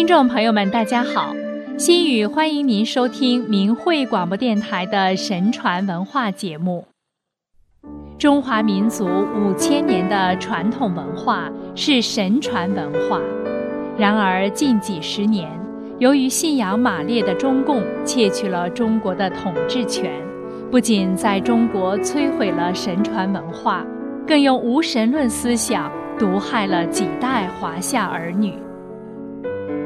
听众朋友们，大家好，心雨欢迎您收听明慧广播电台的神传文化节目。中华民族五千年的传统文化是神传文化，然而近几十年，由于信仰马列的中共窃取了中国的统治权，不仅在中国摧毁了神传文化，更用无神论思想毒害了几代华夏儿女。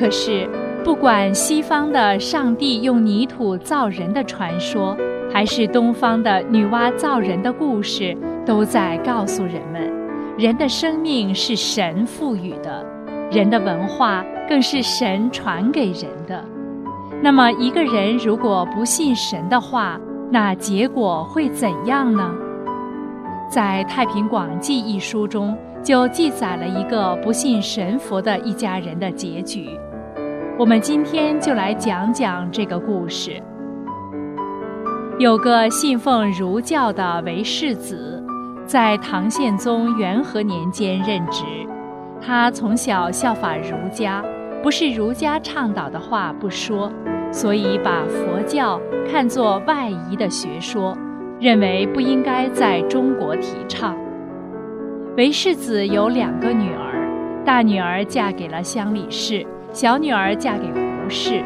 可是，不管西方的上帝用泥土造人的传说，还是东方的女娲造人的故事，都在告诉人们：人的生命是神赋予的，人的文化更是神传给人的。那么，一个人如果不信神的话，那结果会怎样呢？在《太平广记》一书中，就记载了一个不信神佛的一家人的结局。我们今天就来讲讲这个故事。有个信奉儒教的韦氏子，在唐宪宗元和年间任职。他从小效法儒家，不是儒家倡导的话不说，所以把佛教看作外夷的学说，认为不应该在中国提倡。韦氏子有两个女儿，大女儿嫁给了乡里氏。小女儿嫁给胡氏，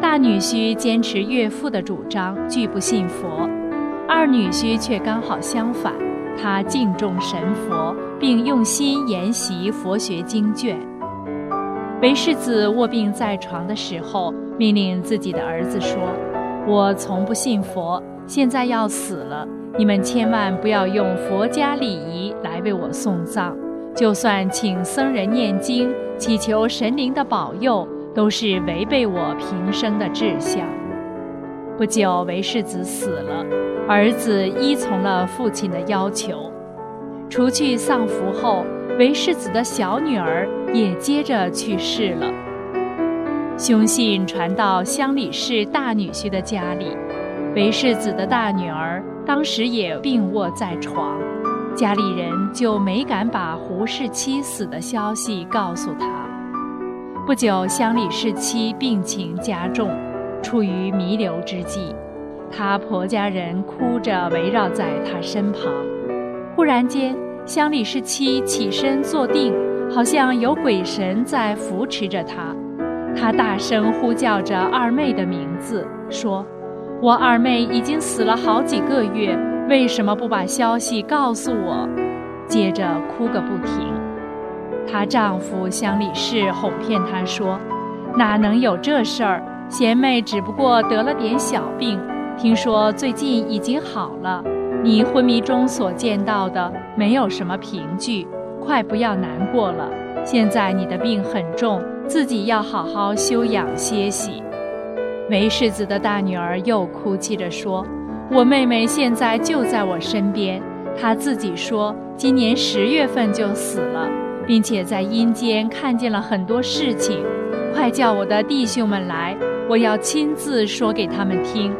大女婿坚持岳父的主张，拒不信佛；二女婿却刚好相反，他敬重神佛，并用心研习佛学经卷。韦世子卧病在床的时候，命令自己的儿子说：“我从不信佛，现在要死了，你们千万不要用佛家礼仪来为我送葬。”就算请僧人念经，祈求神灵的保佑，都是违背我平生的志向。不久，韦世子死了，儿子依从了父亲的要求。除去丧服后，韦世子的小女儿也接着去世了。凶信传到乡里氏大女婿的家里，韦世子的大女儿当时也病卧在床。家里人就没敢把胡氏妻死的消息告诉他。不久，乡里氏妻病情加重，处于弥留之际，她婆家人哭着围绕在她身旁。忽然间，乡里氏妻起身坐定，好像有鬼神在扶持着她。她大声呼叫着二妹的名字，说：“我二妹已经死了好几个月。”为什么不把消息告诉我？接着哭个不停。她丈夫向李氏哄骗她说：“哪能有这事儿？贤妹只不过得了点小病，听说最近已经好了。你昏迷中所见到的没有什么凭据，快不要难过了。现在你的病很重，自己要好好休养歇息。”梅世子的大女儿又哭泣着说。我妹妹现在就在我身边，她自己说今年十月份就死了，并且在阴间看见了很多事情。快叫我的弟兄们来，我要亲自说给他们听。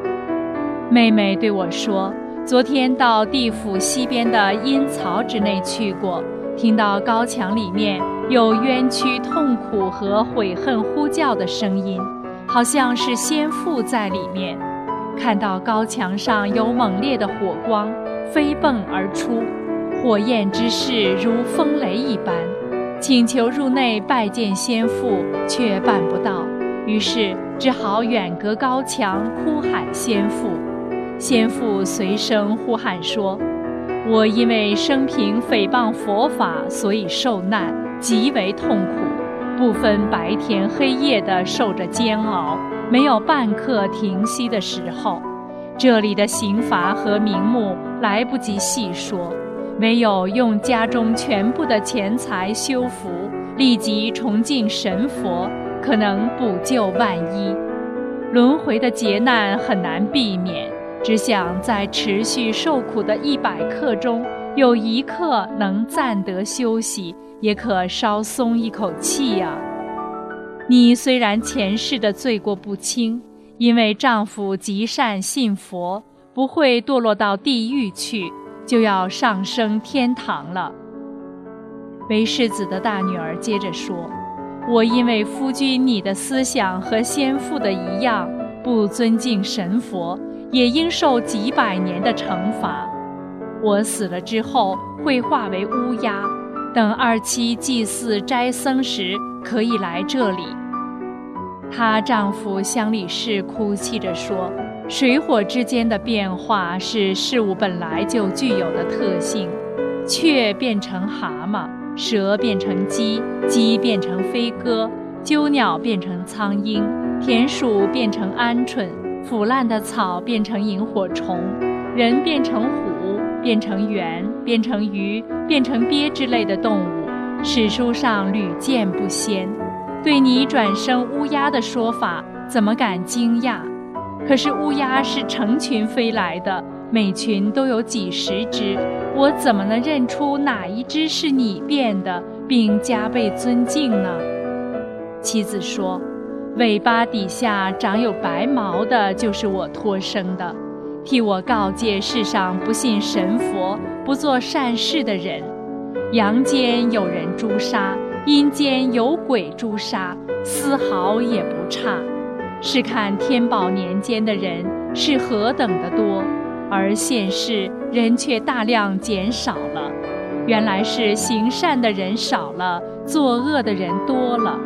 妹妹对我说，昨天到地府西边的阴曹之内去过，听到高墙里面有冤屈、痛苦和悔恨呼叫的声音，好像是先父在里面。看到高墙上有猛烈的火光飞迸而出，火焰之势如风雷一般，请求入内拜见先父，却办不到，于是只好远隔高墙哭喊先父。先父随声呼喊说：“我因为生平诽谤佛法，所以受难，极为痛苦，不分白天黑夜的受着煎熬。”没有半刻停息的时候，这里的刑罚和名目来不及细说，唯有用家中全部的钱财修福，立即崇敬神佛，可能补救万一。轮回的劫难很难避免，只想在持续受苦的一百刻中，有一刻能暂得休息，也可稍松一口气呀。你虽然前世的罪过不轻，因为丈夫极善信佛，不会堕落到地狱去，就要上升天堂了。韦世子的大女儿接着说：“我因为夫君你的思想和先父的一样，不尊敬神佛，也应受几百年的惩罚。我死了之后会化为乌鸦，等二七祭祀斋僧时，可以来这里。她丈夫乡里氏哭泣着说：“水火之间的变化是事物本来就具有的特性，雀变成蛤蟆。”蛇变成鸡，鸡变成飞鸽，鸠鸟变成苍鹰，田鼠变成鹌鹑，腐烂的草变成萤火虫，人变成虎，变成猿，变成鱼，变成鳖之类的动物，史书上屡见不鲜。对你转生乌鸦的说法，怎么敢惊讶？可是乌鸦是成群飞来的。每群都有几十只，我怎么能认出哪一只是你变的，并加倍尊敬呢？妻子说：“尾巴底下长有白毛的，就是我托生的，替我告诫世上不信神佛、不做善事的人。阳间有人诛杀，阴间有鬼诛杀，丝毫也不差。是看天宝年间的人是何等的多。”而现世人却大量减少了，原来是行善的人少了，作恶的人多了。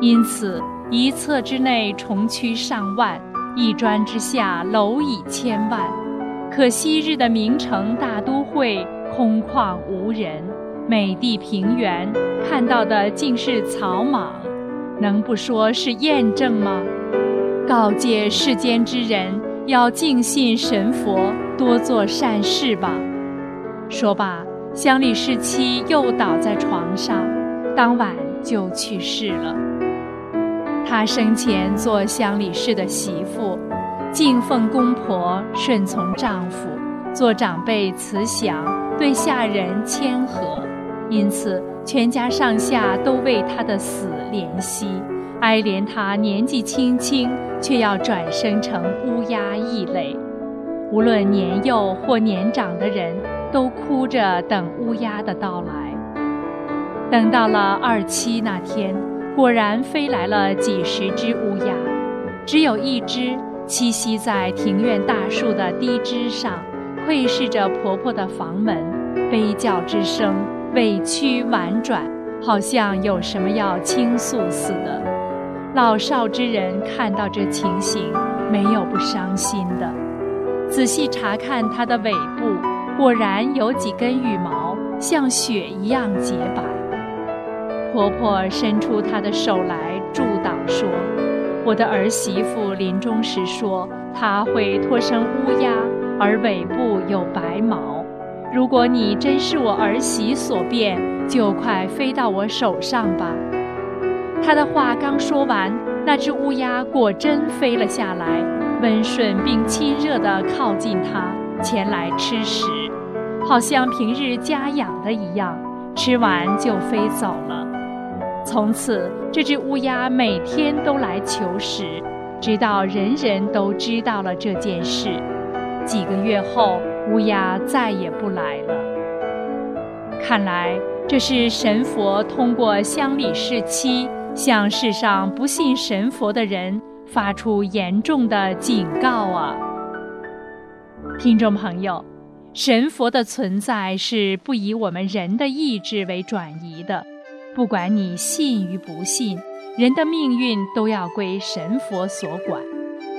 因此一侧之内重区上万，一砖之下楼以千万。可昔日的名城大都会空旷无人，美地平原看到的尽是草莽，能不说是验证吗？告诫世间之人要敬信神佛。多做善事吧。说罢，乡里氏妻又倒在床上，当晚就去世了。她生前做乡里氏的媳妇，敬奉公婆，顺从丈夫，做长辈慈祥，对下人谦和，因此全家上下都为她的死怜惜，哀怜她年纪轻轻却要转生成乌鸦异类。无论年幼或年长的人，都哭着等乌鸦的到来。等到了二七那天，果然飞来了几十只乌鸦，只有一只栖息在庭院大树的低枝上，窥视着婆婆的房门，悲叫之声委屈婉转，好像有什么要倾诉似的。老少之人看到这情形，没有不伤心的。仔细查看它的尾部，果然有几根羽毛像雪一样洁白。婆婆伸出她的手来助挡，说：“我的儿媳妇临终时说，她会托生乌鸦，而尾部有白毛。如果你真是我儿媳所变，就快飞到我手上吧。”她的话刚说完，那只乌鸦果真飞了下来。温顺并亲热地靠近他，前来吃食，好像平日家养的一样。吃完就飞走了。从此，这只乌鸦每天都来求食，直到人人都知道了这件事。几个月后，乌鸦再也不来了。看来，这是神佛通过乡里氏妻向世上不信神佛的人。发出严重的警告啊！听众朋友，神佛的存在是不以我们人的意志为转移的。不管你信与不信，人的命运都要归神佛所管。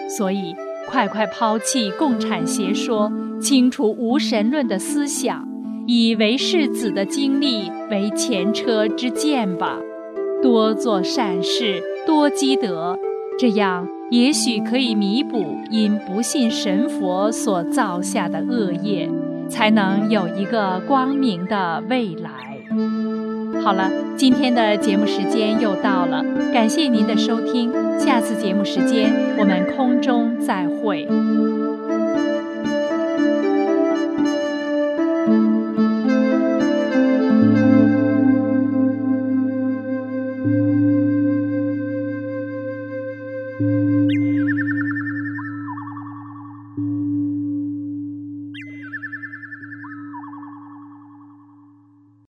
所以，快快抛弃共产邪说，清除无神论的思想，以为世子的经历为前车之鉴吧。多做善事，多积德。这样也许可以弥补因不信神佛所造下的恶业，才能有一个光明的未来。好了，今天的节目时间又到了，感谢您的收听，下次节目时间我们空中再会。